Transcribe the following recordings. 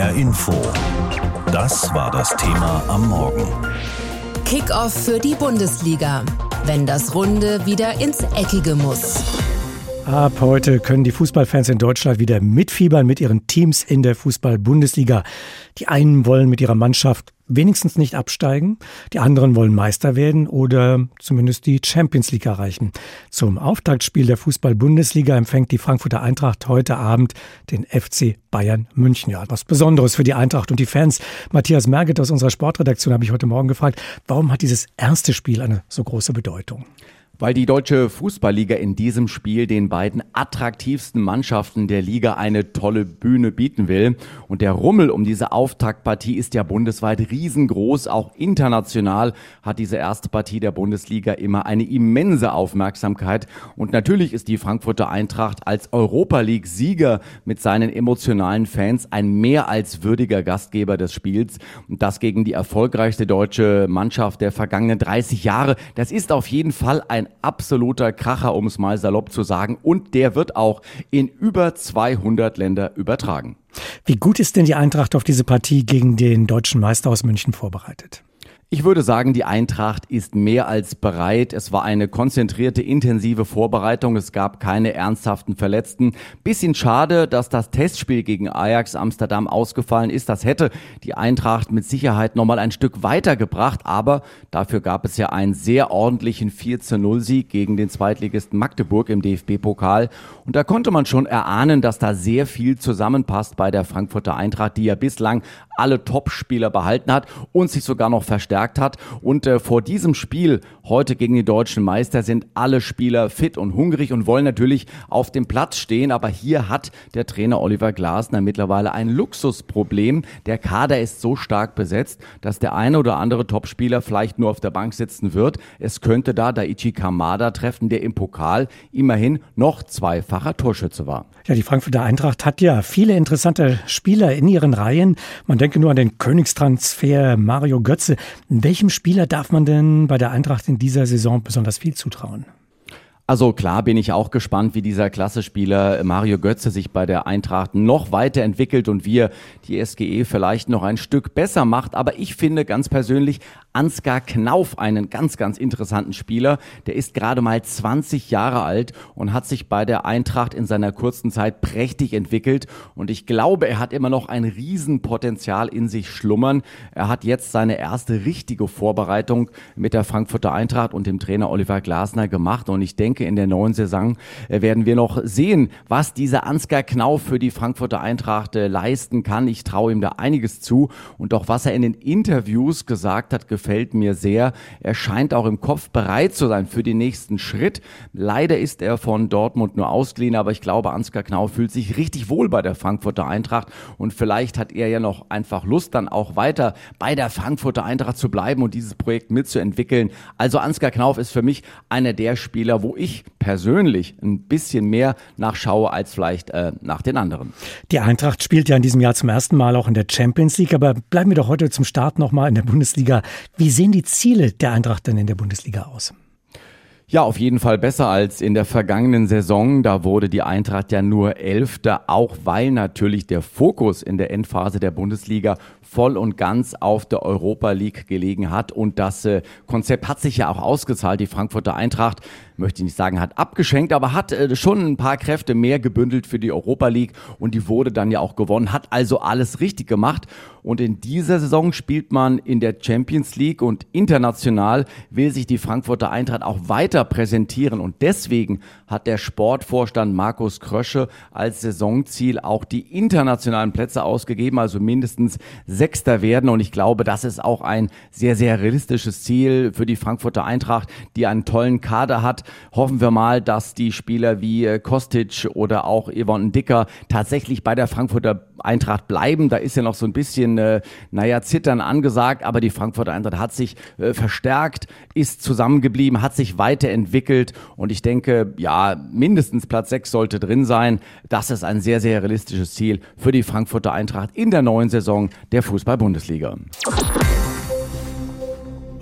HR Info. Das war das Thema am Morgen. Kickoff für die Bundesliga. Wenn das Runde wieder ins Eckige muss. Ab heute können die Fußballfans in Deutschland wieder mitfiebern mit ihren Teams in der Fußball-Bundesliga. Die einen wollen mit ihrer Mannschaft wenigstens nicht absteigen, die anderen wollen Meister werden oder zumindest die Champions League erreichen. Zum Auftaktspiel der Fußball-Bundesliga empfängt die Frankfurter Eintracht heute Abend den FC Bayern München. Ja, was Besonderes für die Eintracht und die Fans. Matthias Merget aus unserer Sportredaktion habe ich heute Morgen gefragt, warum hat dieses erste Spiel eine so große Bedeutung? Weil die deutsche Fußballliga in diesem Spiel den beiden attraktivsten Mannschaften der Liga eine tolle Bühne bieten will. Und der Rummel um diese Auftaktpartie ist ja bundesweit riesengroß. Auch international hat diese erste Partie der Bundesliga immer eine immense Aufmerksamkeit. Und natürlich ist die Frankfurter Eintracht als Europa League-Sieger mit seinen emotionalen Fans ein mehr als würdiger Gastgeber des Spiels. Und das gegen die erfolgreichste deutsche Mannschaft der vergangenen 30 Jahre. Das ist auf jeden Fall ein absoluter Kracher, um es mal salopp zu sagen. Und der wird auch in über 200 Länder übertragen. Wie gut ist denn die Eintracht auf diese Partie gegen den deutschen Meister aus München vorbereitet? Ich würde sagen, die Eintracht ist mehr als bereit. Es war eine konzentrierte, intensive Vorbereitung. Es gab keine ernsthaften Verletzten. Bisschen schade, dass das Testspiel gegen Ajax Amsterdam ausgefallen ist. Das hätte die Eintracht mit Sicherheit nochmal ein Stück weitergebracht. Aber dafür gab es ja einen sehr ordentlichen 4 0 Sieg gegen den Zweitligisten Magdeburg im DFB-Pokal. Und da konnte man schon erahnen, dass da sehr viel zusammenpasst bei der Frankfurter Eintracht, die ja bislang alle Topspieler behalten hat und sich sogar noch verstärkt hat. Und äh, vor diesem Spiel heute gegen die deutschen Meister sind alle Spieler fit und hungrig und wollen natürlich auf dem Platz stehen. Aber hier hat der Trainer Oliver Glasner mittlerweile ein Luxusproblem. Der Kader ist so stark besetzt, dass der eine oder andere Topspieler vielleicht nur auf der Bank sitzen wird. Es könnte da Daichi Kamada treffen, der im Pokal immerhin noch zweifacher Torschütze war. Ja, die Frankfurter Eintracht hat ja viele interessante Spieler in ihren Reihen. Man denke nur an den Königstransfer Mario Götze. Welchem Spieler darf man denn bei der Eintracht in dieser Saison besonders viel zutrauen? Also klar bin ich auch gespannt, wie dieser Klassespieler Mario Götze sich bei der Eintracht noch weiterentwickelt und wie er die SGE vielleicht noch ein Stück besser macht. Aber ich finde ganz persönlich Ansgar Knauf einen ganz, ganz interessanten Spieler. Der ist gerade mal 20 Jahre alt und hat sich bei der Eintracht in seiner kurzen Zeit prächtig entwickelt. Und ich glaube, er hat immer noch ein Riesenpotenzial in sich schlummern. Er hat jetzt seine erste richtige Vorbereitung mit der Frankfurter Eintracht und dem Trainer Oliver Glasner gemacht. Und ich denke, denke, in der neuen Saison äh, werden wir noch sehen, was dieser Ansgar Knauf für die Frankfurter Eintracht äh, leisten kann. Ich traue ihm da einiges zu. Und auch was er in den Interviews gesagt hat, gefällt mir sehr. Er scheint auch im Kopf bereit zu sein für den nächsten Schritt. Leider ist er von Dortmund nur ausgeliehen, aber ich glaube, Ansgar Knauf fühlt sich richtig wohl bei der Frankfurter Eintracht. Und vielleicht hat er ja noch einfach Lust, dann auch weiter bei der Frankfurter Eintracht zu bleiben und dieses Projekt mitzuentwickeln. Also Ansgar Knauf ist für mich einer der Spieler, wo ich ich persönlich ein bisschen mehr nachschaue als vielleicht äh, nach den anderen. Die Eintracht spielt ja in diesem Jahr zum ersten Mal auch in der Champions League, aber bleiben wir doch heute zum Start nochmal in der Bundesliga. Wie sehen die Ziele der Eintracht denn in der Bundesliga aus? Ja, auf jeden Fall besser als in der vergangenen Saison. Da wurde die Eintracht ja nur Elfter, auch weil natürlich der Fokus in der Endphase der Bundesliga voll und ganz auf der Europa League gelegen hat. Und das äh, Konzept hat sich ja auch ausgezahlt. Die Frankfurter Eintracht, möchte ich nicht sagen, hat abgeschenkt, aber hat äh, schon ein paar Kräfte mehr gebündelt für die Europa League und die wurde dann ja auch gewonnen, hat also alles richtig gemacht. Und in dieser Saison spielt man in der Champions League und international will sich die Frankfurter Eintracht auch weiter präsentieren. Und deswegen hat der Sportvorstand Markus Krösche als Saisonziel auch die internationalen Plätze ausgegeben, also mindestens Sechster werden. Und ich glaube, das ist auch ein sehr, sehr realistisches Ziel für die Frankfurter Eintracht, die einen tollen Kader hat. Hoffen wir mal, dass die Spieler wie äh, Kostic oder auch Yvonne Dicker tatsächlich bei der Frankfurter Eintracht bleiben. Da ist ja noch so ein bisschen, äh, naja, Zittern angesagt, aber die Frankfurter Eintracht hat sich äh, verstärkt, ist zusammengeblieben, hat sich weiterentwickelt und ich denke, ja, mindestens Platz 6 sollte drin sein. Das ist ein sehr, sehr realistisches Ziel für die Frankfurter Eintracht in der neuen Saison der Fußball-Bundesliga.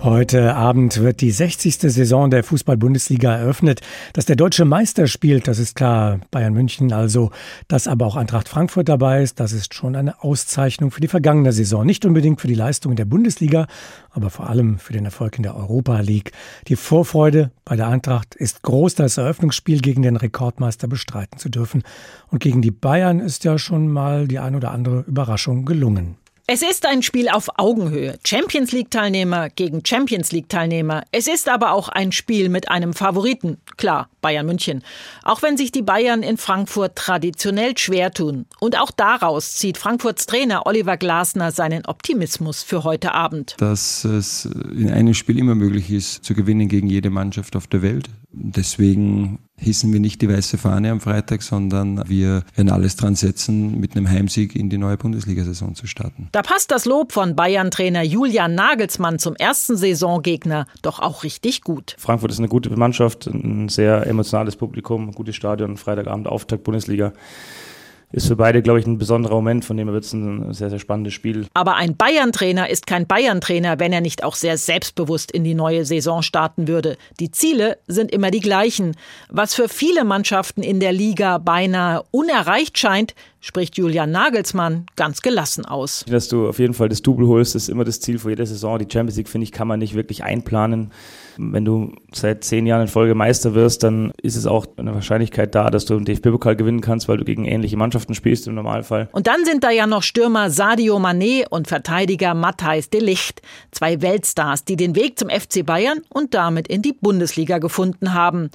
Heute Abend wird die 60. Saison der Fußball-Bundesliga eröffnet. Dass der deutsche Meister spielt, das ist klar. Bayern München also. Dass aber auch Eintracht Frankfurt dabei ist, das ist schon eine Auszeichnung für die vergangene Saison. Nicht unbedingt für die Leistung in der Bundesliga, aber vor allem für den Erfolg in der Europa League. Die Vorfreude bei der Eintracht ist groß, das Eröffnungsspiel gegen den Rekordmeister bestreiten zu dürfen. Und gegen die Bayern ist ja schon mal die ein oder andere Überraschung gelungen. Es ist ein Spiel auf Augenhöhe. Champions League-Teilnehmer gegen Champions League-Teilnehmer. Es ist aber auch ein Spiel mit einem Favoriten. Klar, Bayern München. Auch wenn sich die Bayern in Frankfurt traditionell schwer tun. Und auch daraus zieht Frankfurts Trainer Oliver Glasner seinen Optimismus für heute Abend. Dass es in einem Spiel immer möglich ist, zu gewinnen gegen jede Mannschaft auf der Welt. Deswegen hissen wir nicht die weiße Fahne am Freitag, sondern wir werden alles dran setzen, mit einem Heimsieg in die neue Bundesliga-Saison zu starten. Da passt das Lob von Bayern-Trainer Julian Nagelsmann zum ersten Saisongegner doch auch richtig gut. Frankfurt ist eine gute Mannschaft, ein sehr emotionales Publikum, ein gutes Stadion, Freitagabend Auftakt Bundesliga ist für beide, glaube ich, ein besonderer Moment, von dem wird es ein sehr, sehr spannendes Spiel. Aber ein Bayern-Trainer ist kein Bayern-Trainer, wenn er nicht auch sehr selbstbewusst in die neue Saison starten würde. Die Ziele sind immer die gleichen. Was für viele Mannschaften in der Liga beinahe unerreicht scheint, spricht Julian Nagelsmann ganz gelassen aus. Dass du auf jeden Fall das Double holst, ist immer das Ziel vor jeder Saison. Die Champions League, finde ich, kann man nicht wirklich einplanen. Wenn du seit zehn Jahren in Folge Meister wirst, dann ist es auch eine Wahrscheinlichkeit da, dass du den DFB-Pokal gewinnen kannst, weil du gegen ähnliche Mannschaften spielst im Normalfall. Und dann sind da ja noch Stürmer Sadio Mané und Verteidiger Matthijs de Licht. Zwei Weltstars, die den Weg zum FC Bayern und damit in die Bundesliga gefunden haben.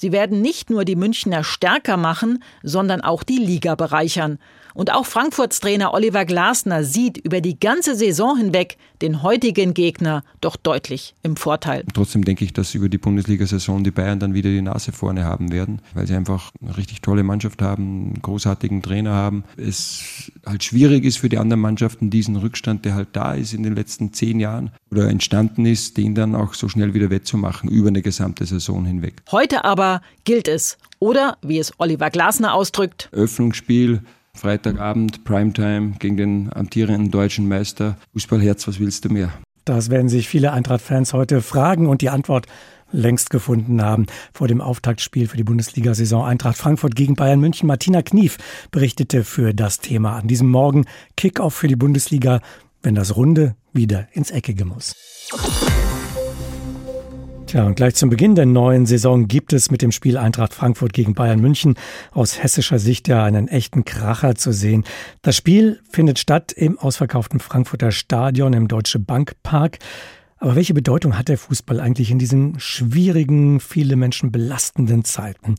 Sie werden nicht nur die Münchner stärker machen, sondern auch die Liga bereichern. Und auch Frankfurts Trainer Oliver Glasner sieht über die ganze Saison hinweg den heutigen Gegner doch deutlich im Vorteil. Trotzdem denke ich, dass über die Bundesliga-Saison die Bayern dann wieder die Nase vorne haben werden, weil sie einfach eine richtig tolle Mannschaft haben, einen großartigen Trainer haben. Es halt schwierig ist für die anderen Mannschaften, diesen Rückstand, der halt da ist in den letzten zehn Jahren oder entstanden ist, den dann auch so schnell wieder wettzumachen über eine gesamte Saison hinweg. Heute aber gilt es. Oder, wie es Oliver Glasner ausdrückt, Öffnungsspiel Freitagabend, Primetime gegen den amtierenden deutschen Meister. Fußballherz, was willst du mehr? Das werden sich viele Eintracht-Fans heute fragen und die Antwort längst gefunden haben. Vor dem Auftaktspiel für die Bundesliga-Saison Eintracht Frankfurt gegen Bayern München. Martina Knief berichtete für das Thema an diesem Morgen Kickoff für die Bundesliga, wenn das Runde wieder ins Eckige muss. Tja, und gleich zum Beginn der neuen Saison gibt es mit dem Spiel Eintracht Frankfurt gegen Bayern München aus hessischer Sicht ja einen echten Kracher zu sehen. Das Spiel findet statt im ausverkauften Frankfurter Stadion im Deutsche Bank Park. Aber welche Bedeutung hat der Fußball eigentlich in diesen schwierigen, viele Menschen belastenden Zeiten?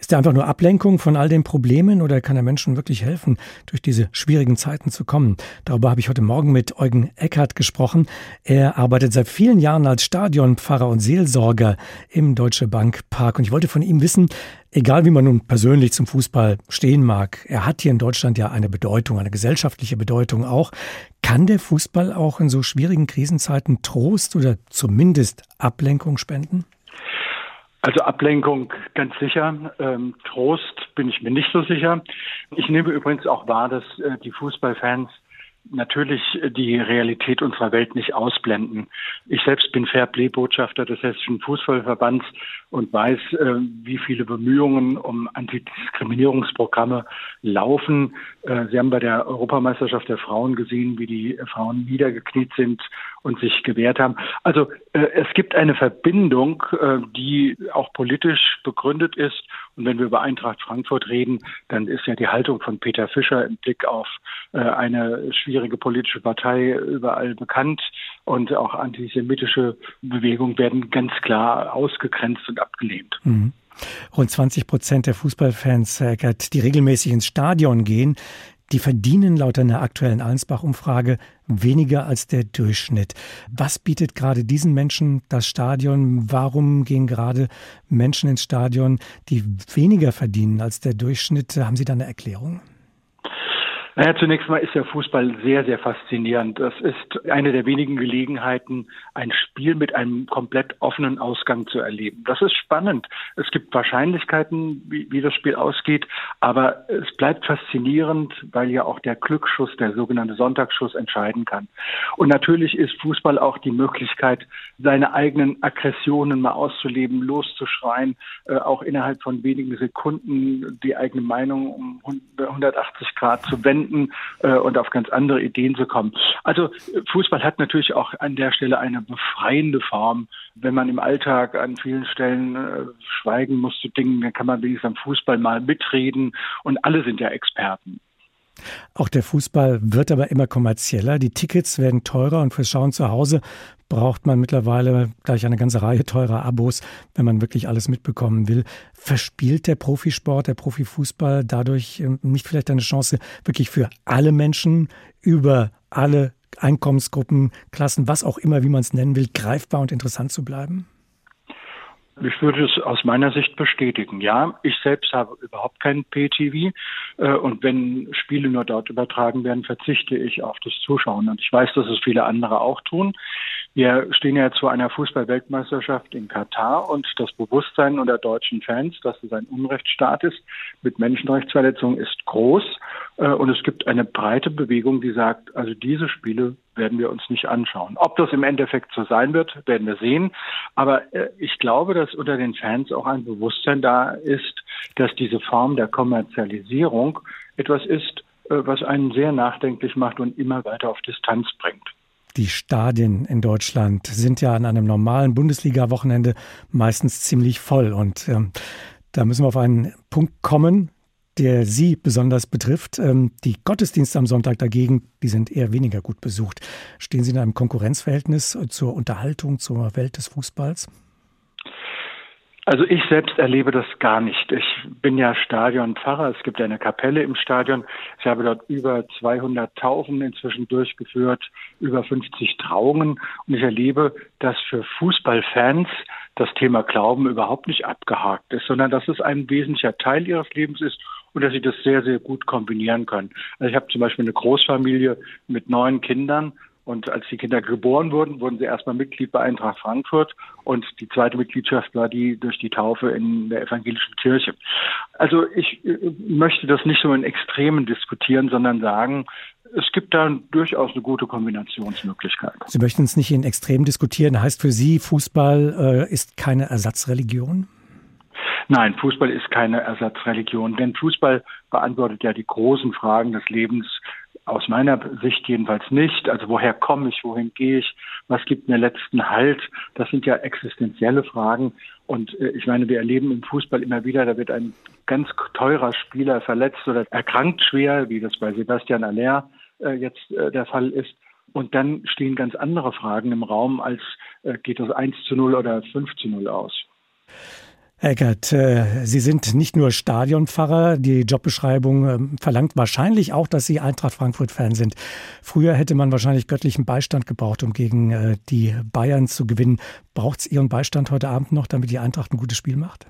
Ist er einfach nur Ablenkung von all den Problemen oder kann er Menschen wirklich helfen, durch diese schwierigen Zeiten zu kommen? Darüber habe ich heute Morgen mit Eugen Eckert gesprochen. Er arbeitet seit vielen Jahren als Stadionpfarrer und Seelsorger im Deutsche Bank Park. Und ich wollte von ihm wissen, egal wie man nun persönlich zum Fußball stehen mag, er hat hier in Deutschland ja eine Bedeutung, eine gesellschaftliche Bedeutung auch. Kann der Fußball auch in so schwierigen Krisenzeiten Trost oder zumindest Ablenkung spenden? Also Ablenkung ganz sicher. Ähm, Trost bin ich mir nicht so sicher. Ich nehme übrigens auch wahr, dass äh, die Fußballfans natürlich die Realität unserer Welt nicht ausblenden. Ich selbst bin Fairplay-Botschafter des Hessischen Fußballverbands und weiß, äh, wie viele Bemühungen um Antidiskriminierungsprogramme laufen. Äh, Sie haben bei der Europameisterschaft der Frauen gesehen, wie die Frauen niedergekniet sind und sich gewehrt haben. Also äh, es gibt eine Verbindung, die auch politisch begründet ist. Und wenn wir über Eintracht Frankfurt reden, dann ist ja die Haltung von Peter Fischer im Blick auf eine schwierige politische Partei überall bekannt. Und auch antisemitische Bewegungen werden ganz klar ausgegrenzt und abgelehnt. Mhm. Rund 20 Prozent der Fußballfans, Eckert, die regelmäßig ins Stadion gehen, die verdienen laut einer aktuellen Allensbach-Umfrage weniger als der Durchschnitt. Was bietet gerade diesen Menschen das Stadion? Warum gehen gerade Menschen ins Stadion, die weniger verdienen als der Durchschnitt? Haben Sie da eine Erklärung? Naja, zunächst mal ist der Fußball sehr, sehr faszinierend. Das ist eine der wenigen Gelegenheiten, ein Spiel mit einem komplett offenen Ausgang zu erleben. Das ist spannend. Es gibt Wahrscheinlichkeiten, wie, wie das Spiel ausgeht, aber es bleibt faszinierend, weil ja auch der Glücksschuss, der sogenannte Sonntagsschuss entscheiden kann. Und natürlich ist Fußball auch die Möglichkeit, seine eigenen Aggressionen mal auszuleben, loszuschreien, äh, auch innerhalb von wenigen Sekunden die eigene Meinung um 180 Grad zu wenden äh, und auf ganz andere Ideen zu kommen. Also Fußball hat natürlich auch an der Stelle eine befreiende Form. Wenn man im Alltag an vielen Stellen äh, schweigen muss zu Dingen, dann kann man wenigstens am Fußball mal mitreden und alle sind ja Experten. Auch der Fußball wird aber immer kommerzieller. Die Tickets werden teurer und fürs Schauen zu Hause braucht man mittlerweile gleich eine ganze Reihe teurer Abos, wenn man wirklich alles mitbekommen will. Verspielt der Profisport, der Profifußball dadurch ähm, nicht vielleicht eine Chance, wirklich für alle Menschen über alle Einkommensgruppen, Klassen, was auch immer, wie man es nennen will, greifbar und interessant zu bleiben? Ich würde es aus meiner Sicht bestätigen. Ja, ich selbst habe überhaupt keinen PTV äh, und wenn Spiele nur dort übertragen werden, verzichte ich auf das Zuschauen. Und ich weiß, dass es viele andere auch tun. Wir stehen ja zu einer Fußball-Weltmeisterschaft in Katar und das Bewusstsein unter deutschen Fans, dass es ein Unrechtsstaat ist mit Menschenrechtsverletzungen, ist groß. Äh, und es gibt eine breite Bewegung, die sagt, also diese Spiele werden wir uns nicht anschauen. Ob das im Endeffekt so sein wird, werden wir sehen. Aber äh, ich glaube, dass unter den Fans auch ein Bewusstsein da ist, dass diese Form der Kommerzialisierung etwas ist, äh, was einen sehr nachdenklich macht und immer weiter auf Distanz bringt. Die Stadien in Deutschland sind ja an einem normalen Bundesliga-Wochenende meistens ziemlich voll. Und ähm, da müssen wir auf einen Punkt kommen, der Sie besonders betrifft. Ähm, die Gottesdienste am Sonntag dagegen, die sind eher weniger gut besucht. Stehen Sie in einem Konkurrenzverhältnis zur Unterhaltung, zur Welt des Fußballs? Also ich selbst erlebe das gar nicht. Ich bin ja Stadionpfarrer. Es gibt eine Kapelle im Stadion. Ich habe dort über 200 Taufen inzwischen durchgeführt, über 50 Trauungen. Und ich erlebe, dass für Fußballfans das Thema Glauben überhaupt nicht abgehakt ist, sondern dass es ein wesentlicher Teil ihres Lebens ist und dass sie das sehr, sehr gut kombinieren können. Also ich habe zum Beispiel eine Großfamilie mit neun Kindern und als die Kinder geboren wurden, wurden sie erstmal Mitglied bei Eintracht Frankfurt und die zweite Mitgliedschaft war die durch die Taufe in der evangelischen Kirche. Also ich äh, möchte das nicht so in Extremen diskutieren, sondern sagen, es gibt da durchaus eine gute Kombinationsmöglichkeit. Sie möchten es nicht in Extremen diskutieren. Heißt für Sie, Fußball äh, ist keine Ersatzreligion? Nein, Fußball ist keine Ersatzreligion, denn Fußball beantwortet ja die großen Fragen des Lebens aus meiner Sicht jedenfalls nicht. Also woher komme ich, wohin gehe ich, was gibt mir letzten Halt? Das sind ja existenzielle Fragen. Und äh, ich meine, wir erleben im Fußball immer wieder, da wird ein ganz teurer Spieler verletzt oder erkrankt schwer, wie das bei Sebastian Aller äh, jetzt äh, der Fall ist. Und dann stehen ganz andere Fragen im Raum, als geht das 1 zu 0 oder 5 zu 0 aus. Eckert, äh, Sie sind nicht nur Stadionpfarrer. Die Jobbeschreibung ähm, verlangt wahrscheinlich auch, dass Sie Eintracht Frankfurt-Fan sind. Früher hätte man wahrscheinlich göttlichen Beistand gebraucht, um gegen äh, die Bayern zu gewinnen. Braucht es Ihren Beistand heute Abend noch, damit die Eintracht ein gutes Spiel macht?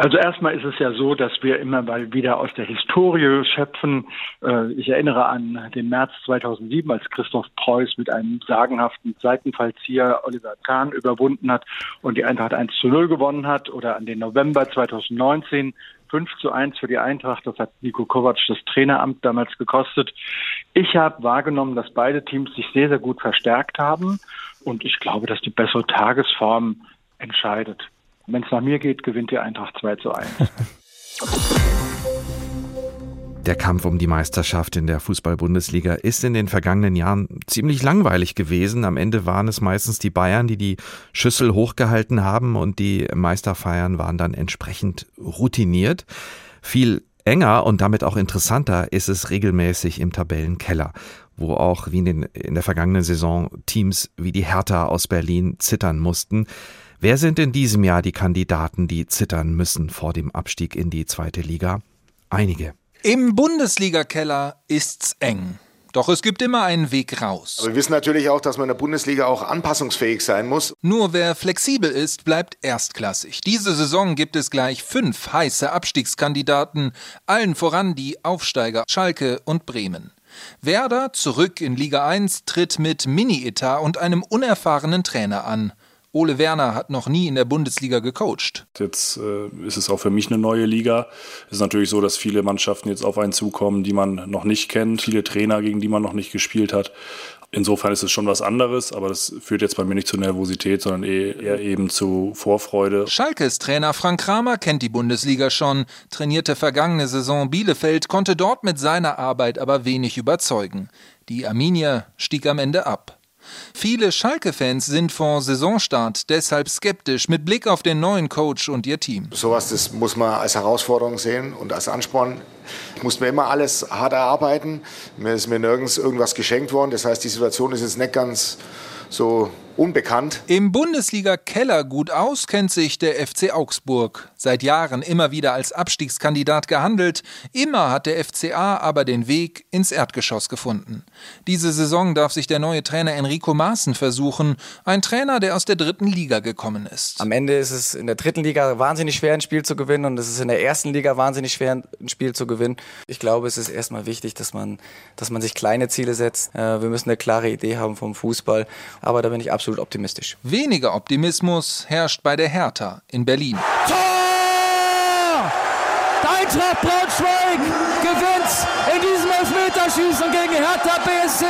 Also erstmal ist es ja so, dass wir immer mal wieder aus der Historie schöpfen. Äh, ich erinnere an den März 2007, als Christoph Preuß mit einem sagenhaften Seitenfallzieher Oliver Kahn überwunden hat und die Eintracht 1 zu 0 gewonnen hat. Oder an den November 2019, 5 zu 1 für die Eintracht. Das hat Nico Kovac das Traineramt damals gekostet. Ich habe wahrgenommen, dass beide Teams sich sehr, sehr gut verstärkt haben. Und ich glaube, dass die bessere Tagesform entscheidet. Wenn es nach mir geht, gewinnt die Eintracht 2 zu 1. Der Kampf um die Meisterschaft in der Fußball-Bundesliga ist in den vergangenen Jahren ziemlich langweilig gewesen. Am Ende waren es meistens die Bayern, die die Schüssel hochgehalten haben und die Meisterfeiern waren dann entsprechend routiniert. Viel enger und damit auch interessanter ist es regelmäßig im Tabellenkeller, wo auch wie in, den, in der vergangenen Saison Teams wie die Hertha aus Berlin zittern mussten. Wer sind in diesem Jahr die Kandidaten, die zittern müssen vor dem Abstieg in die zweite Liga? Einige. Im Bundesliga-Keller ist's eng. Doch es gibt immer einen Weg raus. Aber wir wissen natürlich auch, dass man in der Bundesliga auch anpassungsfähig sein muss. Nur wer flexibel ist, bleibt erstklassig. Diese Saison gibt es gleich fünf heiße Abstiegskandidaten, allen voran die Aufsteiger Schalke und Bremen. Werder, zurück in Liga 1, tritt mit Mini-Etat und einem unerfahrenen Trainer an. Ole Werner hat noch nie in der Bundesliga gecoacht. Jetzt äh, ist es auch für mich eine neue Liga. Es ist natürlich so, dass viele Mannschaften jetzt auf einen zukommen, die man noch nicht kennt, viele Trainer, gegen die man noch nicht gespielt hat. Insofern ist es schon was anderes, aber das führt jetzt bei mir nicht zu Nervosität, sondern eher eben zu Vorfreude. Schalkes Trainer Frank Kramer kennt die Bundesliga schon, trainierte vergangene Saison Bielefeld, konnte dort mit seiner Arbeit aber wenig überzeugen. Die Arminia stieg am Ende ab. Viele Schalke-Fans sind vor Saisonstart deshalb skeptisch mit Blick auf den neuen Coach und ihr Team. Sowas das muss man als Herausforderung sehen und als Ansporn. Ich musste mir immer alles hart erarbeiten. Mir ist mir nirgends irgendwas geschenkt worden. Das heißt, die Situation ist jetzt nicht ganz so unbekannt. Im Bundesliga-Keller gut aus kennt sich der FC Augsburg. Seit Jahren immer wieder als Abstiegskandidat gehandelt. Immer hat der FCA aber den Weg ins Erdgeschoss gefunden. Diese Saison darf sich der neue Trainer Enrico Maaßen versuchen. Ein Trainer, der aus der dritten Liga gekommen ist. Am Ende ist es in der dritten Liga wahnsinnig schwer, ein Spiel zu gewinnen und es ist in der ersten Liga wahnsinnig schwer, ein Spiel zu gewinnen. Ich glaube, es ist erstmal wichtig, dass man, dass man sich kleine Ziele setzt. Äh, wir müssen eine klare Idee haben vom Fußball. Aber da bin ich absolut optimistisch. Weniger Optimismus herrscht bei der Hertha in Berlin. Tor! Eintracht Braunschweig gewinnt in diesem Elfmeterschießen gegen Hertha BSC.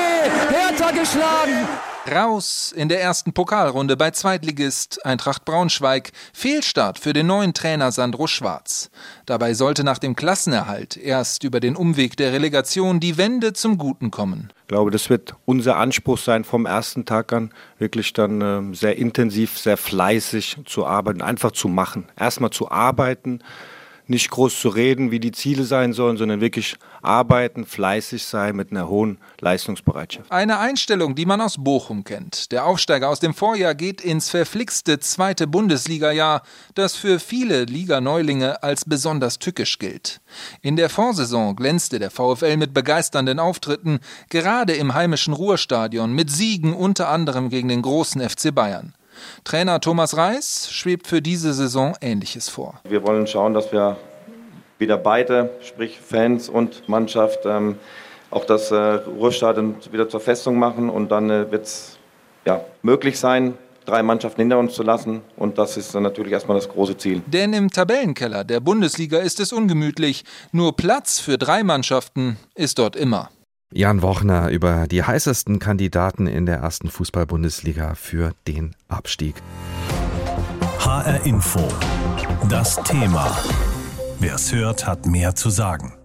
Hertha geschlagen. Raus in der ersten Pokalrunde bei Zweitligist Eintracht Braunschweig. Fehlstart für den neuen Trainer Sandro Schwarz. Dabei sollte nach dem Klassenerhalt erst über den Umweg der Relegation die Wende zum Guten kommen. Ich glaube, das wird unser Anspruch sein, vom ersten Tag an wirklich dann äh, sehr intensiv, sehr fleißig zu arbeiten, einfach zu machen. Erstmal zu arbeiten, nicht groß zu reden, wie die Ziele sein sollen, sondern wirklich arbeiten, fleißig sein mit einer hohen Leistungsbereitschaft. Eine Einstellung, die man aus Bochum kennt. Der Aufsteiger aus dem Vorjahr geht ins verflixte zweite Bundesliga-Jahr, das für viele Liga-Neulinge als besonders tückisch gilt. In der Vorsaison glänzte der VfL mit begeisternden Auftritten, gerade im heimischen Ruhrstadion, mit Siegen unter anderem gegen den großen FC Bayern. Trainer Thomas Reis schwebt für diese Saison Ähnliches vor. Wir wollen schauen, dass wir wieder beide, sprich Fans und Mannschaft, ähm, auch das äh, Ruhrstadion wieder zur Festung machen und dann äh, wird es ja, möglich sein, drei Mannschaften hinter uns zu lassen. Und das ist dann natürlich erstmal das große Ziel. Denn im Tabellenkeller der Bundesliga ist es ungemütlich. Nur Platz für drei Mannschaften ist dort immer. Jan Wochner über die heißesten Kandidaten in der ersten Fußball-Bundesliga für den Abstieg. HR Info. Das Thema. Wer es hört, hat mehr zu sagen.